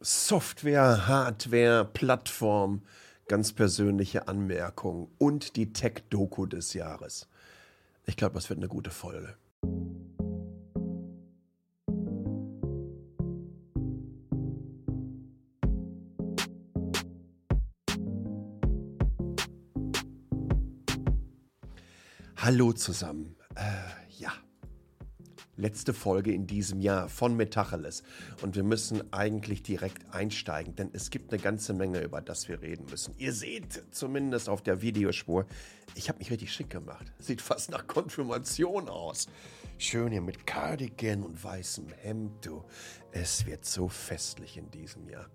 Software, Hardware, Plattform, ganz persönliche Anmerkungen und die Tech-Doku des Jahres. Ich glaube, das wird eine gute Folge. Hallo zusammen. Äh, ja. Letzte Folge in diesem Jahr von Metacheles. Und wir müssen eigentlich direkt einsteigen, denn es gibt eine ganze Menge, über das wir reden müssen. Ihr seht zumindest auf der Videospur, ich habe mich richtig schick gemacht. Sieht fast nach Konfirmation aus. Schön hier mit Cardigan und weißem Hemd, du. Es wird so festlich in diesem Jahr.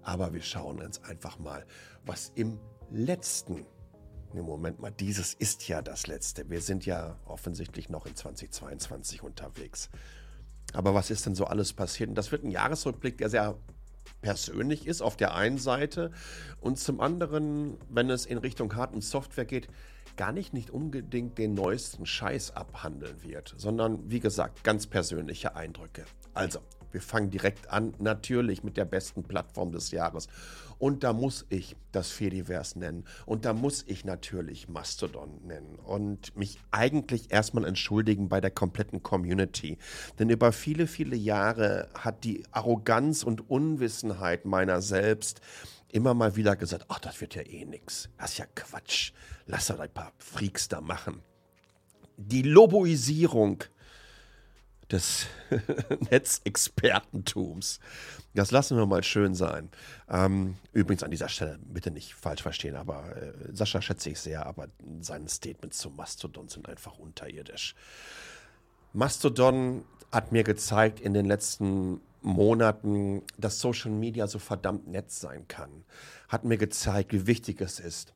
Aber wir schauen uns einfach mal, was im letzten Nee, Moment mal, dieses ist ja das letzte. Wir sind ja offensichtlich noch in 2022 unterwegs. Aber was ist denn so alles passiert? Und das wird ein Jahresrückblick, der sehr persönlich ist auf der einen Seite und zum anderen, wenn es in Richtung Hard- und Software geht, gar nicht nicht unbedingt den neuesten Scheiß abhandeln wird, sondern wie gesagt, ganz persönliche Eindrücke. Also, wir fangen direkt an, natürlich mit der besten Plattform des Jahres. Und da muss ich das Fediverse nennen. Und da muss ich natürlich Mastodon nennen. Und mich eigentlich erstmal entschuldigen bei der kompletten Community. Denn über viele, viele Jahre hat die Arroganz und Unwissenheit meiner selbst immer mal wieder gesagt, ach, das wird ja eh nix. Das ist ja Quatsch. Lass doch ein paar Freaks da machen. Die Loboisierung des Netzexpertentums. Das lassen wir mal schön sein. Ähm, übrigens an dieser Stelle bitte nicht falsch verstehen, aber äh, Sascha schätze ich sehr, aber seine Statements zum Mastodon sind einfach unterirdisch. Mastodon hat mir gezeigt in den letzten Monaten, dass Social Media so verdammt nett sein kann. Hat mir gezeigt, wie wichtig es ist,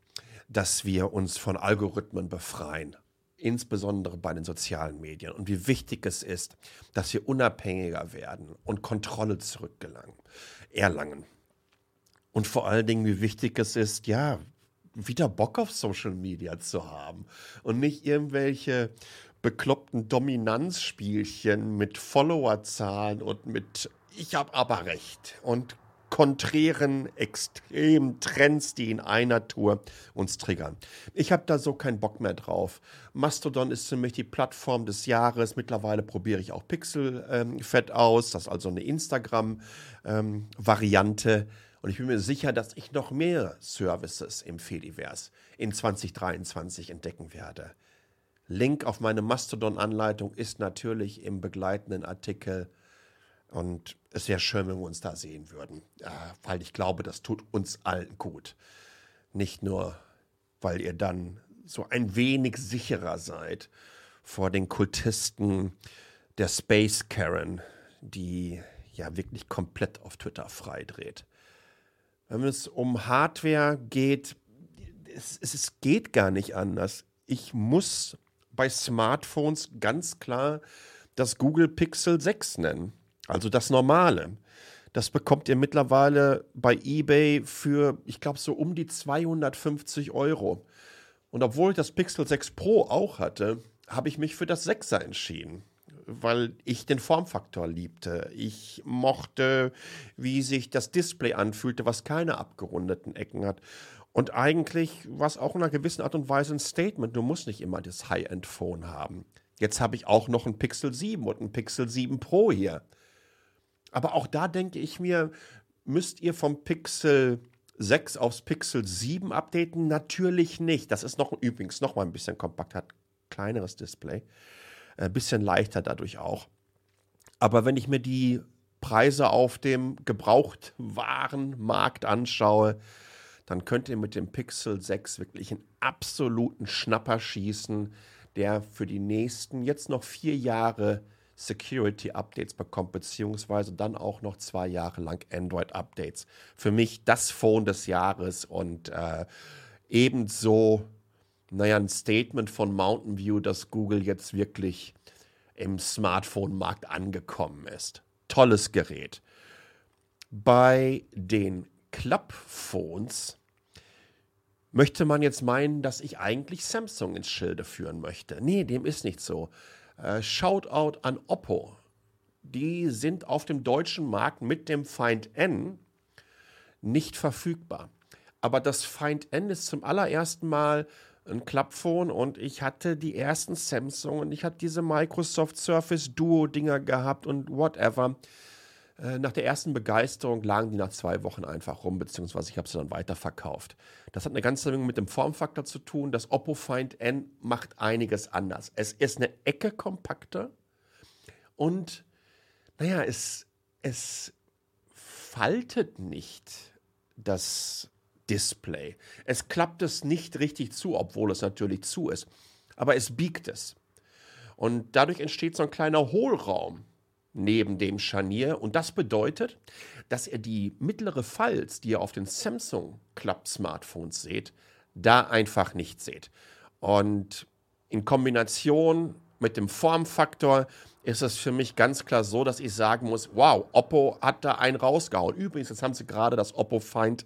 dass wir uns von Algorithmen befreien insbesondere bei den sozialen Medien und wie wichtig es ist, dass wir unabhängiger werden und Kontrolle zurückgelangen, erlangen. Und vor allen Dingen, wie wichtig es ist, ja, wieder Bock auf Social Media zu haben und nicht irgendwelche bekloppten Dominanzspielchen mit Followerzahlen und mit ich habe aber recht und konträren extremen Trends, die in einer Tour uns triggern. Ich habe da so keinen Bock mehr drauf. Mastodon ist für mich die Plattform des Jahres. Mittlerweile probiere ich auch Pixelfett ähm, aus. Das ist also eine Instagram-Variante. Ähm, und ich bin mir sicher, dass ich noch mehr Services im Fediverse in 2023 entdecken werde. Link auf meine Mastodon-Anleitung ist natürlich im begleitenden Artikel und es wäre schön, wenn wir uns da sehen würden, weil ich glaube, das tut uns allen gut. Nicht nur, weil ihr dann so ein wenig sicherer seid vor den Kultisten der Space Karen, die ja wirklich komplett auf Twitter freidreht. Wenn es um Hardware geht, es, es geht gar nicht anders. Ich muss bei Smartphones ganz klar das Google Pixel 6 nennen. Also das Normale. Das bekommt ihr mittlerweile bei eBay für, ich glaube, so um die 250 Euro. Und obwohl ich das Pixel 6 Pro auch hatte, habe ich mich für das 6er entschieden, weil ich den Formfaktor liebte. Ich mochte, wie sich das Display anfühlte, was keine abgerundeten Ecken hat. Und eigentlich war es auch in einer gewissen Art und Weise ein Statement. Du musst nicht immer das High-End-Phone haben. Jetzt habe ich auch noch ein Pixel 7 und ein Pixel 7 Pro hier. Aber auch da denke ich mir, müsst ihr vom Pixel 6 aufs Pixel 7 updaten? Natürlich nicht. Das ist noch übrigens noch mal ein bisschen kompakt, hat kleineres Display, ein äh, bisschen leichter dadurch auch. Aber wenn ich mir die Preise auf dem Gebrauchtwarenmarkt anschaue, dann könnt ihr mit dem Pixel 6 wirklich einen absoluten Schnapper schießen, der für die nächsten jetzt noch vier Jahre Security-Updates bekommt, beziehungsweise dann auch noch zwei Jahre lang Android-Updates. Für mich das Phone des Jahres und äh, ebenso, naja, ein Statement von Mountain View, dass Google jetzt wirklich im Smartphone-Markt angekommen ist. Tolles Gerät. Bei den Club-Phones möchte man jetzt meinen, dass ich eigentlich Samsung ins Schilde führen möchte. Nee, dem ist nicht so. Äh, Shoutout an Oppo. Die sind auf dem deutschen Markt mit dem Find N nicht verfügbar. Aber das Find N ist zum allerersten Mal ein Klappphone und ich hatte die ersten Samsung und ich hatte diese Microsoft Surface Duo Dinger gehabt und whatever. Äh, nach der ersten Begeisterung lagen die nach zwei Wochen einfach rum, beziehungsweise ich habe sie dann weiterverkauft. Das hat eine ganze Menge mit dem Formfaktor zu tun. Das Oppo Find N macht einiges anders. Es ist eine Ecke kompakter und, naja, es, es faltet nicht das Display. Es klappt es nicht richtig zu, obwohl es natürlich zu ist. Aber es biegt es. Und dadurch entsteht so ein kleiner Hohlraum neben dem Scharnier. Und das bedeutet, dass ihr die mittlere Falz, die ihr auf den Samsung Club Smartphones seht, da einfach nicht seht. Und in Kombination mit dem Formfaktor ist es für mich ganz klar so, dass ich sagen muss, wow, Oppo hat da einen rausgehauen. Übrigens, jetzt haben sie gerade das Oppo Find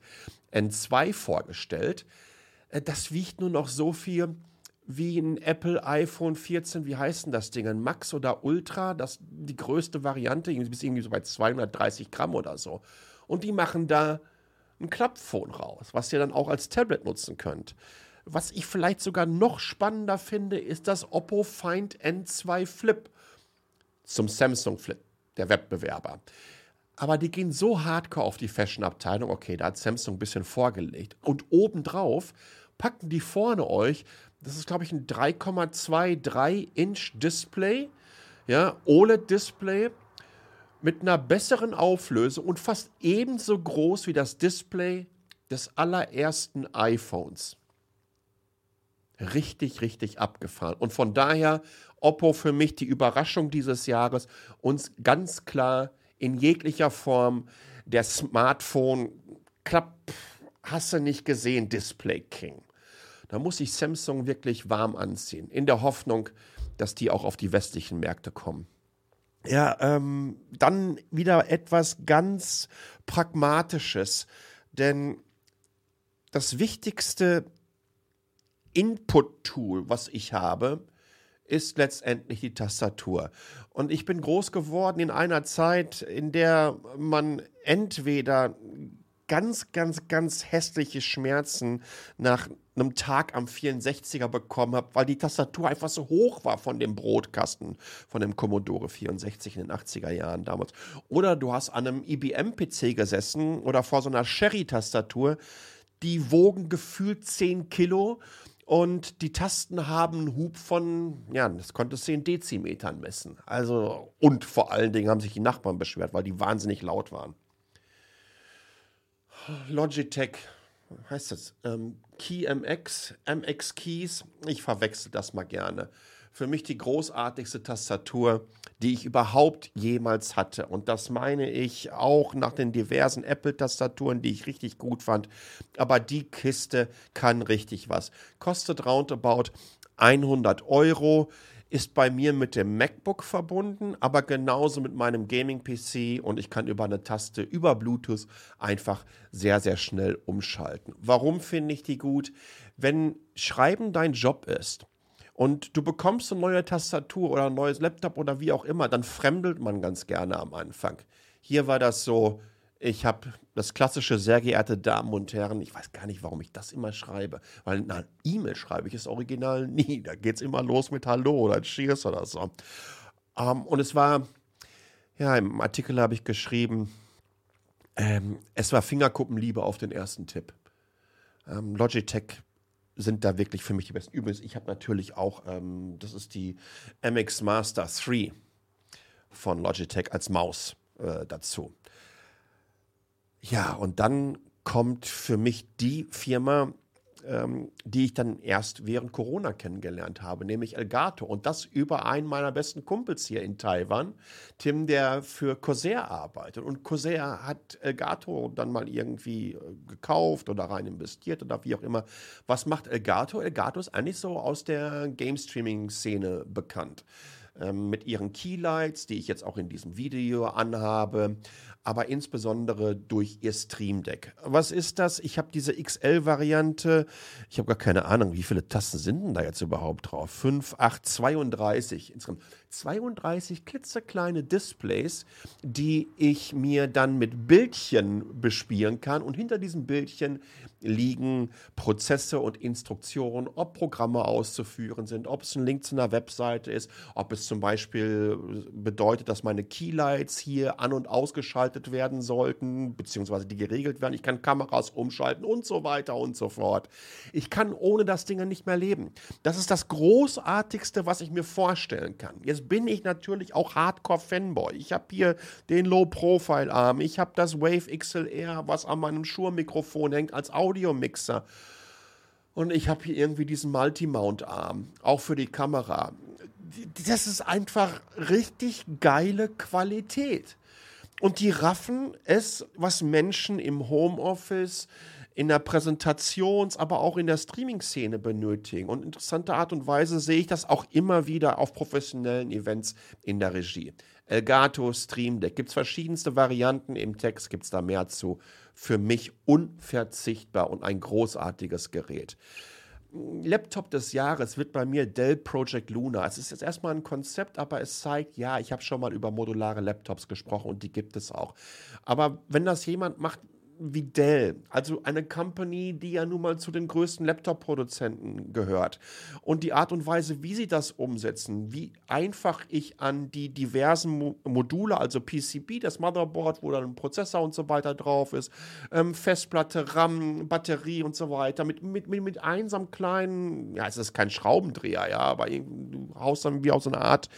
N2 vorgestellt. Äh, das wiegt nur noch so viel wie ein Apple iPhone 14, wie heißt denn das Ding? Ein Max oder Ultra, das die größte Variante, bis irgendwie so bei 230 Gramm oder so. Und die machen da ein Klappphone raus, was ihr dann auch als Tablet nutzen könnt. Was ich vielleicht sogar noch spannender finde, ist das Oppo Find N2 Flip zum Samsung Flip, der Wettbewerber. Aber die gehen so hardcore auf die Fashion-Abteilung. Okay, da hat Samsung ein bisschen vorgelegt. Und obendrauf packen die vorne euch, das ist glaube ich ein 3,23 Inch Display, ja, OLED-Display mit einer besseren Auflösung und fast ebenso groß wie das Display des allerersten iPhones. Richtig, richtig abgefahren. Und von daher Oppo für mich die Überraschung dieses Jahres, uns ganz klar in jeglicher Form der Smartphone Klapp, hast du nicht gesehen, Display King. Da muss sich Samsung wirklich warm anziehen, in der Hoffnung, dass die auch auf die westlichen Märkte kommen. Ja, ähm, dann wieder etwas ganz Pragmatisches, denn das wichtigste Input-Tool, was ich habe, ist letztendlich die Tastatur. Und ich bin groß geworden in einer Zeit, in der man entweder ganz, ganz, ganz hässliche Schmerzen nach einem Tag am 64er bekommen hat, weil die Tastatur einfach so hoch war von dem Brotkasten, von dem Commodore 64 in den 80er Jahren damals. Oder du hast an einem IBM-PC gesessen oder vor so einer Sherry-Tastatur, die wogen gefühlt 10 Kilo und die Tasten haben einen Hub von, ja, das konntest du in Dezimetern messen. Also, und vor allen Dingen haben sich die Nachbarn beschwert, weil die wahnsinnig laut waren. Logitech, heißt das? Ähm, Key MX, MX Keys, ich verwechsel das mal gerne. Für mich die großartigste Tastatur die ich überhaupt jemals hatte. Und das meine ich auch nach den diversen Apple-Tastaturen, die ich richtig gut fand. Aber die Kiste kann richtig was. Kostet roundabout 100 Euro ist bei mir mit dem MacBook verbunden, aber genauso mit meinem Gaming-PC und ich kann über eine Taste über Bluetooth einfach sehr, sehr schnell umschalten. Warum finde ich die gut? Wenn Schreiben dein Job ist, und du bekommst eine neue Tastatur oder ein neues Laptop oder wie auch immer, dann fremdelt man ganz gerne am Anfang. Hier war das so, ich habe das klassische, sehr geehrte Damen und Herren, ich weiß gar nicht, warum ich das immer schreibe, weil eine E-Mail schreibe ich das Original nie. Da geht es immer los mit Hallo oder Cheers oder so. Ähm, und es war, ja, im Artikel habe ich geschrieben, ähm, es war Fingerkuppenliebe auf den ersten Tipp. Ähm, Logitech sind da wirklich für mich die besten. Übrigens, ich habe natürlich auch, ähm, das ist die MX Master 3 von Logitech als Maus äh, dazu. Ja, und dann kommt für mich die Firma, ähm, die ich dann erst während Corona kennengelernt habe, nämlich Elgato. Und das über einen meiner besten Kumpels hier in Taiwan, Tim, der für Corsair arbeitet. Und Corsair hat Elgato dann mal irgendwie äh, gekauft oder rein investiert oder wie auch immer. Was macht Elgato? Elgato ist eigentlich so aus der Game-Streaming-Szene bekannt. Ähm, mit ihren Keylights, die ich jetzt auch in diesem Video anhabe, aber insbesondere durch ihr Stream Deck. Was ist das? Ich habe diese XL-Variante. Ich habe gar keine Ahnung, wie viele Tasten sind denn da jetzt überhaupt drauf? 5, 8, 32. Insgesamt 32 klitzekleine Displays, die ich mir dann mit Bildchen bespielen kann. Und hinter diesen Bildchen liegen Prozesse und Instruktionen, ob Programme auszuführen sind, ob es ein Link zu einer Webseite ist, ob es zum Beispiel bedeutet, dass meine Keylights hier an- und ausgeschaltet werden sollten, beziehungsweise die geregelt werden. Ich kann Kameras umschalten und so weiter und so fort. Ich kann ohne das Ding nicht mehr leben. Das ist das Großartigste, was ich mir vorstellen kann. Jetzt bin ich natürlich auch Hardcore-Fanboy. Ich habe hier den Low-Profile-Arm, ich habe das Wave XLR, was an meinem Shure-Mikrofon hängt, als Audiomixer. Und ich habe hier irgendwie diesen Multi-Mount-Arm, auch für die Kamera. Das ist einfach richtig geile Qualität. Und die raffen es, was Menschen im Homeoffice, in der Präsentations-, aber auch in der Streaming-Szene benötigen. Und interessante Art und Weise sehe ich das auch immer wieder auf professionellen Events in der Regie. Elgato Stream Deck. Gibt es verschiedenste Varianten. Im Text gibt es da mehr zu. Für mich unverzichtbar und ein großartiges Gerät. Laptop des Jahres wird bei mir Dell Project Luna. Es ist jetzt erstmal ein Konzept, aber es zeigt, ja, ich habe schon mal über modulare Laptops gesprochen und die gibt es auch. Aber wenn das jemand macht, wie Dell, also eine Company, die ja nun mal zu den größten Laptop-Produzenten gehört. Und die Art und Weise, wie sie das umsetzen, wie einfach ich an die diversen Mo Module, also PCB, das Motherboard, wo dann ein Prozessor und so weiter drauf ist, ähm, Festplatte, RAM, Batterie und so weiter, mit, mit, mit, mit einsam kleinen, ja, es ist kein Schraubendreher, ja, aber du haust dann wie auf so eine Art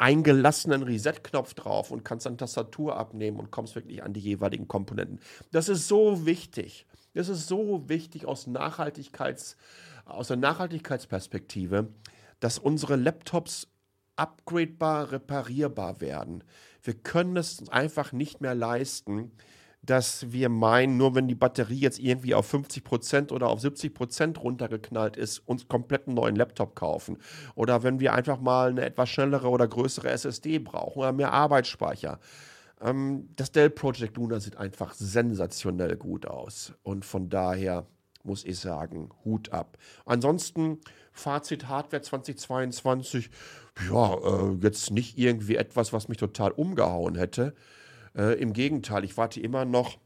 eingelassenen Reset-Knopf drauf und kannst dann Tastatur abnehmen und kommst wirklich an die jeweiligen Komponenten. Das ist so wichtig. Das ist so wichtig aus, Nachhaltigkeits, aus der Nachhaltigkeitsperspektive, dass unsere Laptops upgradebar, reparierbar werden. Wir können es einfach nicht mehr leisten, dass wir meinen, nur wenn die Batterie jetzt irgendwie auf 50 Prozent oder auf 70 Prozent runtergeknallt ist, uns komplett einen neuen Laptop kaufen. Oder wenn wir einfach mal eine etwas schnellere oder größere SSD brauchen oder mehr Arbeitsspeicher. Ähm, das Dell Project Luna sieht einfach sensationell gut aus. Und von daher muss ich sagen, Hut ab. Ansonsten, Fazit Hardware 2022, ja, äh, jetzt nicht irgendwie etwas, was mich total umgehauen hätte. Äh, Im Gegenteil, ich warte immer noch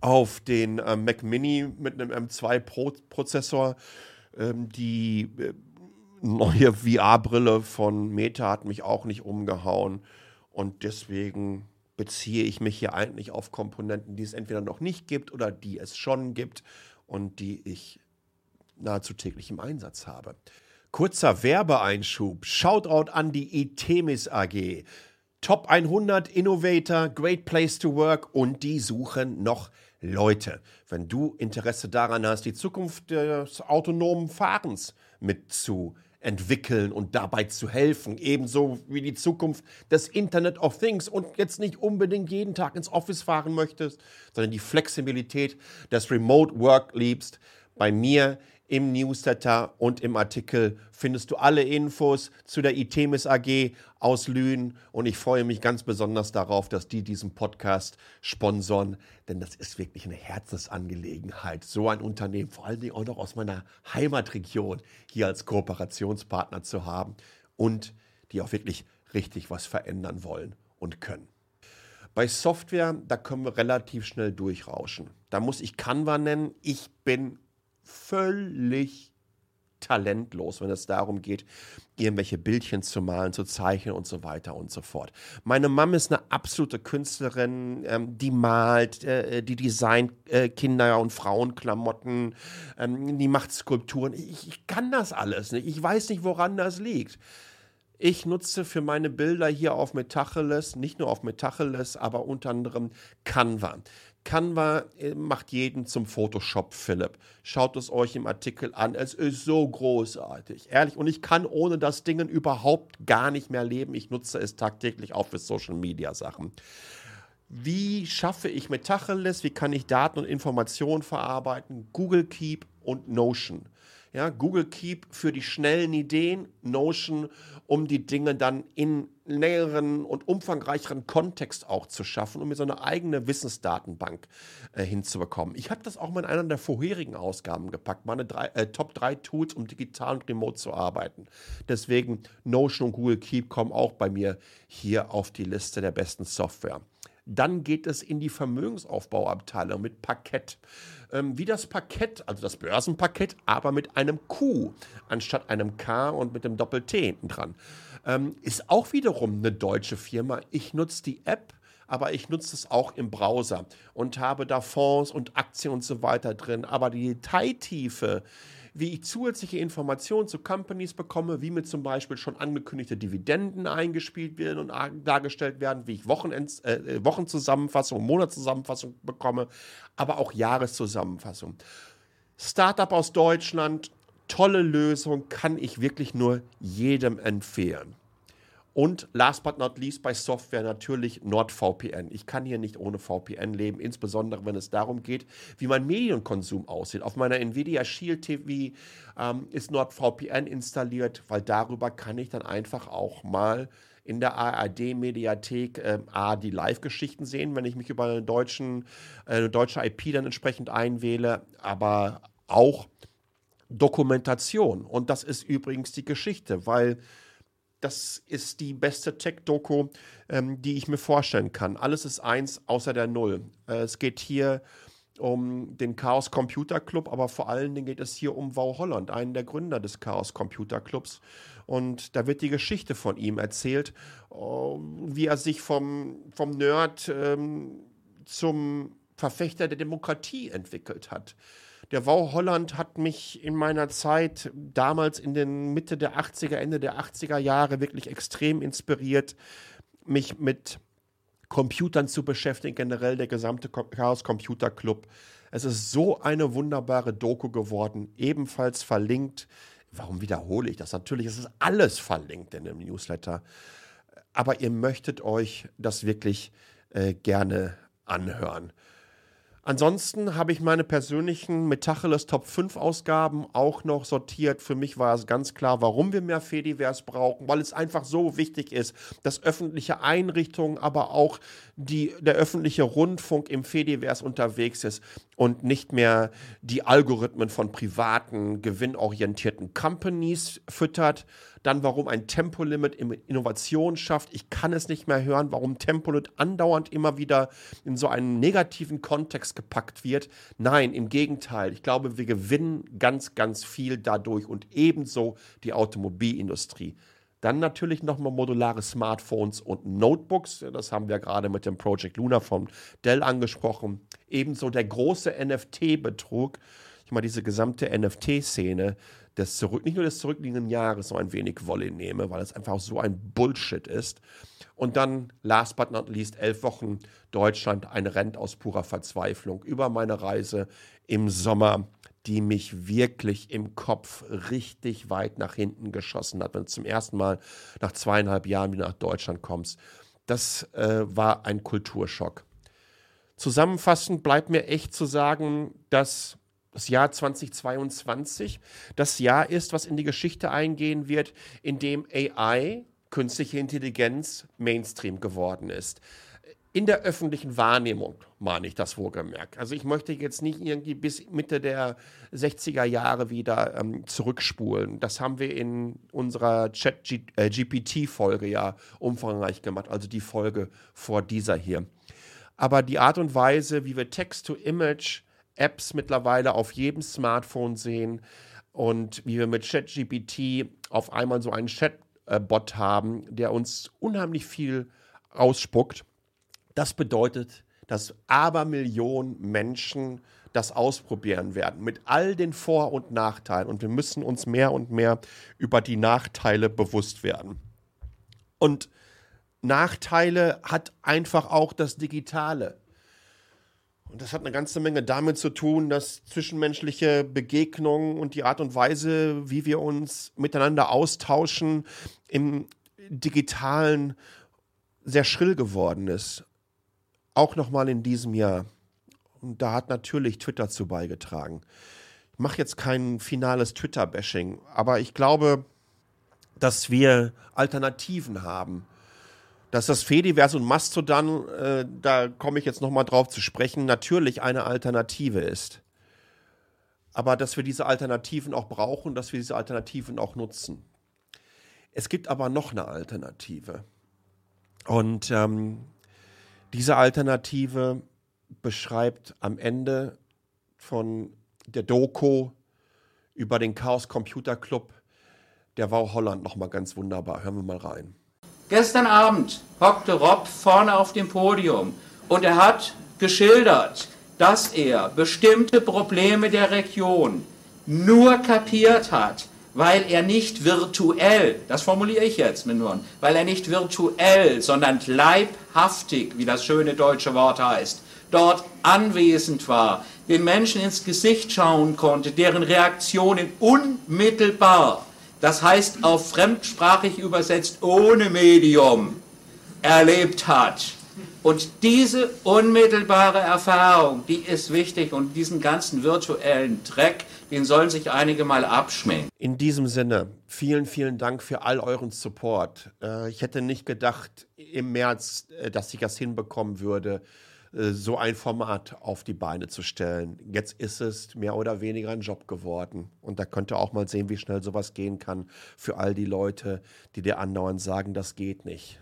auf den äh, Mac Mini mit einem M2-Prozessor. Ähm, die äh, neue VR-Brille von Meta hat mich auch nicht umgehauen. Und deswegen beziehe ich mich hier eigentlich auf Komponenten, die es entweder noch nicht gibt oder die es schon gibt und die ich nahezu täglich im Einsatz habe. Kurzer Werbeeinschub. Shoutout an die Itemis AG. Top 100 Innovator, Great Place to Work und die suchen noch Leute. Wenn du Interesse daran hast, die Zukunft des autonomen Fahrens mitzuentwickeln, entwickeln und dabei zu helfen. Ebenso wie die Zukunft des Internet of Things und jetzt nicht unbedingt jeden Tag ins Office fahren möchtest, sondern die Flexibilität des Remote Work liebst. Bei mir im Newsletter und im Artikel findest du alle Infos zu der ITEMIS AG aus Lünen und ich freue mich ganz besonders darauf, dass die diesen Podcast sponsoren, denn das ist wirklich eine Herzensangelegenheit, so ein Unternehmen, vor allen Dingen auch noch aus meiner Heimatregion, hier als Kooperationspartner zu haben und die auch wirklich richtig was verändern wollen und können. Bei Software, da können wir relativ schnell durchrauschen. Da muss ich Canva nennen. Ich bin völlig talentlos, wenn es darum geht, irgendwelche Bildchen zu malen, zu zeichnen und so weiter und so fort. Meine Mom ist eine absolute Künstlerin, ähm, die malt, äh, die designt äh, Kinder- und Frauenklamotten, ähm, die macht Skulpturen. Ich, ich kann das alles nicht. Ich weiß nicht, woran das liegt. Ich nutze für meine Bilder hier auf Metacheles, nicht nur auf Metacheles, aber unter anderem Canva. Canva äh, macht jeden zum Photoshop Philipp. Schaut es euch im Artikel an. Es ist so großartig. Ehrlich. Und ich kann ohne das Ding überhaupt gar nicht mehr leben. Ich nutze es tagtäglich auch für Social Media Sachen. Wie schaffe ich Metacheles? Wie kann ich Daten und Informationen verarbeiten? Google Keep und Notion. Ja, Google Keep für die schnellen Ideen, Notion, um die Dinge dann in näheren und umfangreicheren Kontext auch zu schaffen, um mir so eine eigene Wissensdatenbank äh, hinzubekommen. Ich habe das auch mal in einer der vorherigen Ausgaben gepackt, meine drei, äh, Top 3 Tools, um digital und remote zu arbeiten. Deswegen Notion und Google Keep kommen auch bei mir hier auf die Liste der besten Software. Dann geht es in die Vermögensaufbauabteilung mit Parkett. Ähm, wie das Parkett, also das Börsenparkett, aber mit einem Q anstatt einem K und mit dem Doppel-T hinten dran. Ähm, ist auch wiederum eine deutsche Firma. Ich nutze die App aber ich nutze es auch im Browser und habe da Fonds und Aktien und so weiter drin. Aber die Detailtiefe, wie ich zusätzliche Informationen zu Companies bekomme, wie mir zum Beispiel schon angekündigte Dividenden eingespielt werden und dargestellt werden, wie ich Wochenends, äh, äh Wochenzusammenfassung, Monatszusammenfassung bekomme, aber auch Jahreszusammenfassung. Startup aus Deutschland, tolle Lösung, kann ich wirklich nur jedem empfehlen. Und last but not least bei Software natürlich NordVPN. Ich kann hier nicht ohne VPN leben, insbesondere wenn es darum geht, wie mein Medienkonsum aussieht. Auf meiner Nvidia Shield TV ähm, ist NordVPN installiert, weil darüber kann ich dann einfach auch mal in der ARD-Mediathek äh, A, die Live-Geschichten sehen, wenn ich mich über eine, deutschen, äh, eine deutsche IP dann entsprechend einwähle, aber auch Dokumentation. Und das ist übrigens die Geschichte, weil das ist die beste Tech-Doku, ähm, die ich mir vorstellen kann. Alles ist eins außer der Null. Äh, es geht hier um den Chaos Computer Club, aber vor allen Dingen geht es hier um Wau Holland, einen der Gründer des Chaos Computer Clubs. Und da wird die Geschichte von ihm erzählt, äh, wie er sich vom, vom Nerd ähm, zum Verfechter der Demokratie entwickelt hat. Der Wow Holland hat mich in meiner Zeit damals in den Mitte der 80er, Ende der 80er Jahre wirklich extrem inspiriert, mich mit Computern zu beschäftigen, generell der gesamte Chaos Computer Club. Es ist so eine wunderbare Doku geworden, ebenfalls verlinkt. Warum wiederhole ich das? Natürlich ist es alles verlinkt in dem Newsletter. Aber ihr möchtet euch das wirklich äh, gerne anhören. Ansonsten habe ich meine persönlichen Metacheles Top 5 Ausgaben auch noch sortiert. Für mich war es ganz klar, warum wir mehr Fediverse brauchen, weil es einfach so wichtig ist, dass öffentliche Einrichtungen, aber auch die, der öffentliche Rundfunk im Fediverse unterwegs ist und nicht mehr die Algorithmen von privaten, gewinnorientierten Companies füttert, dann warum ein Tempolimit Innovation schafft. Ich kann es nicht mehr hören, warum Tempolimit andauernd immer wieder in so einen negativen Kontext gepackt wird. Nein, im Gegenteil. Ich glaube, wir gewinnen ganz, ganz viel dadurch und ebenso die Automobilindustrie. Dann natürlich nochmal modulare Smartphones und Notebooks. Das haben wir gerade mit dem Project Luna von Dell angesprochen. Ebenso der große NFT-Betrug. Ich meine, diese gesamte NFT-Szene des zurück, nicht nur des zurückliegenden Jahres so ein wenig Wolle nehme, weil es einfach so ein Bullshit ist. Und dann, last but not least, elf Wochen Deutschland, ein Rent aus purer Verzweiflung über meine Reise im Sommer, die mich wirklich im Kopf richtig weit nach hinten geschossen hat, wenn du zum ersten Mal nach zweieinhalb Jahren wieder nach Deutschland kommst. Das äh, war ein Kulturschock. Zusammenfassend bleibt mir echt zu sagen, dass das Jahr 2022 das Jahr ist, was in die Geschichte eingehen wird, in dem AI, künstliche Intelligenz, Mainstream geworden ist. In der öffentlichen Wahrnehmung meine ich das wohlgemerkt. Also ich möchte jetzt nicht irgendwie bis Mitte der 60er Jahre wieder ähm, zurückspulen. Das haben wir in unserer Chat-GPT-Folge äh, ja umfangreich gemacht, also die Folge vor dieser hier. Aber die Art und Weise, wie wir Text-to-Image Apps mittlerweile auf jedem Smartphone sehen und wie wir mit ChatGPT auf einmal so einen Chatbot haben, der uns unheimlich viel ausspuckt. Das bedeutet, dass Abermillionen Menschen das ausprobieren werden mit all den Vor- und Nachteilen. Und wir müssen uns mehr und mehr über die Nachteile bewusst werden. Und Nachteile hat einfach auch das Digitale. Und das hat eine ganze Menge damit zu tun, dass zwischenmenschliche Begegnungen und die Art und Weise, wie wir uns miteinander austauschen, im digitalen sehr schrill geworden ist. Auch nochmal in diesem Jahr. Und da hat natürlich Twitter zu beigetragen. Ich mache jetzt kein finales Twitter-Bashing, aber ich glaube, dass wir Alternativen haben dass das Fediverse und Mastodon, äh, da komme ich jetzt nochmal drauf zu sprechen, natürlich eine Alternative ist. Aber dass wir diese Alternativen auch brauchen, dass wir diese Alternativen auch nutzen. Es gibt aber noch eine Alternative. Und ähm, diese Alternative beschreibt am Ende von der Doku über den Chaos Computer Club der Wow Holland nochmal ganz wunderbar. Hören wir mal rein. Gestern Abend hockte Rob vorne auf dem Podium und er hat geschildert, dass er bestimmte Probleme der Region nur kapiert hat, weil er nicht virtuell, das formuliere ich jetzt mit nur, weil er nicht virtuell, sondern leibhaftig, wie das schöne deutsche Wort heißt, dort anwesend war, den Menschen ins Gesicht schauen konnte, deren Reaktionen unmittelbar das heißt auf fremdsprachig übersetzt ohne Medium, erlebt hat. Und diese unmittelbare Erfahrung, die ist wichtig und diesen ganzen virtuellen Dreck, den sollen sich einige mal abschminken. In diesem Sinne, vielen, vielen Dank für all euren Support. Äh, ich hätte nicht gedacht im März, äh, dass ich das hinbekommen würde, äh, so ein Format auf die Beine zu stellen. Jetzt ist es mehr oder weniger ein Job geworden. Und da könnt ihr auch mal sehen, wie schnell sowas gehen kann für all die Leute, die dir andauernd sagen, das geht nicht.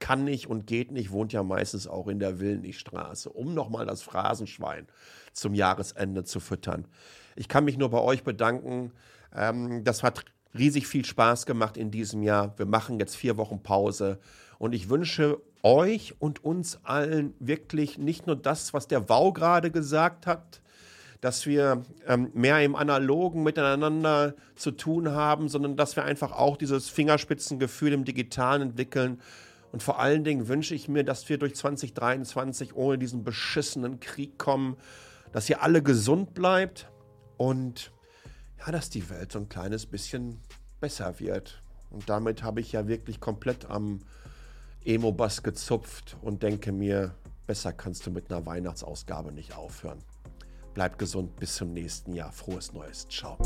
Kann nicht und geht nicht, wohnt ja meistens auch in der Willnichstraße, um nochmal das Phrasenschwein zum Jahresende zu füttern. Ich kann mich nur bei euch bedanken. Ähm, das hat riesig viel Spaß gemacht in diesem Jahr. Wir machen jetzt vier Wochen Pause und ich wünsche euch und uns allen wirklich nicht nur das, was der Wau gerade gesagt hat, dass wir ähm, mehr im Analogen miteinander zu tun haben, sondern dass wir einfach auch dieses Fingerspitzengefühl im Digitalen entwickeln. Und vor allen Dingen wünsche ich mir, dass wir durch 2023 ohne diesen beschissenen Krieg kommen, dass ihr alle gesund bleibt und ja, dass die Welt so ein kleines bisschen besser wird. Und damit habe ich ja wirklich komplett am Emo-Bass gezupft und denke mir, besser kannst du mit einer Weihnachtsausgabe nicht aufhören. Bleibt gesund, bis zum nächsten Jahr. Frohes Neues. Ciao.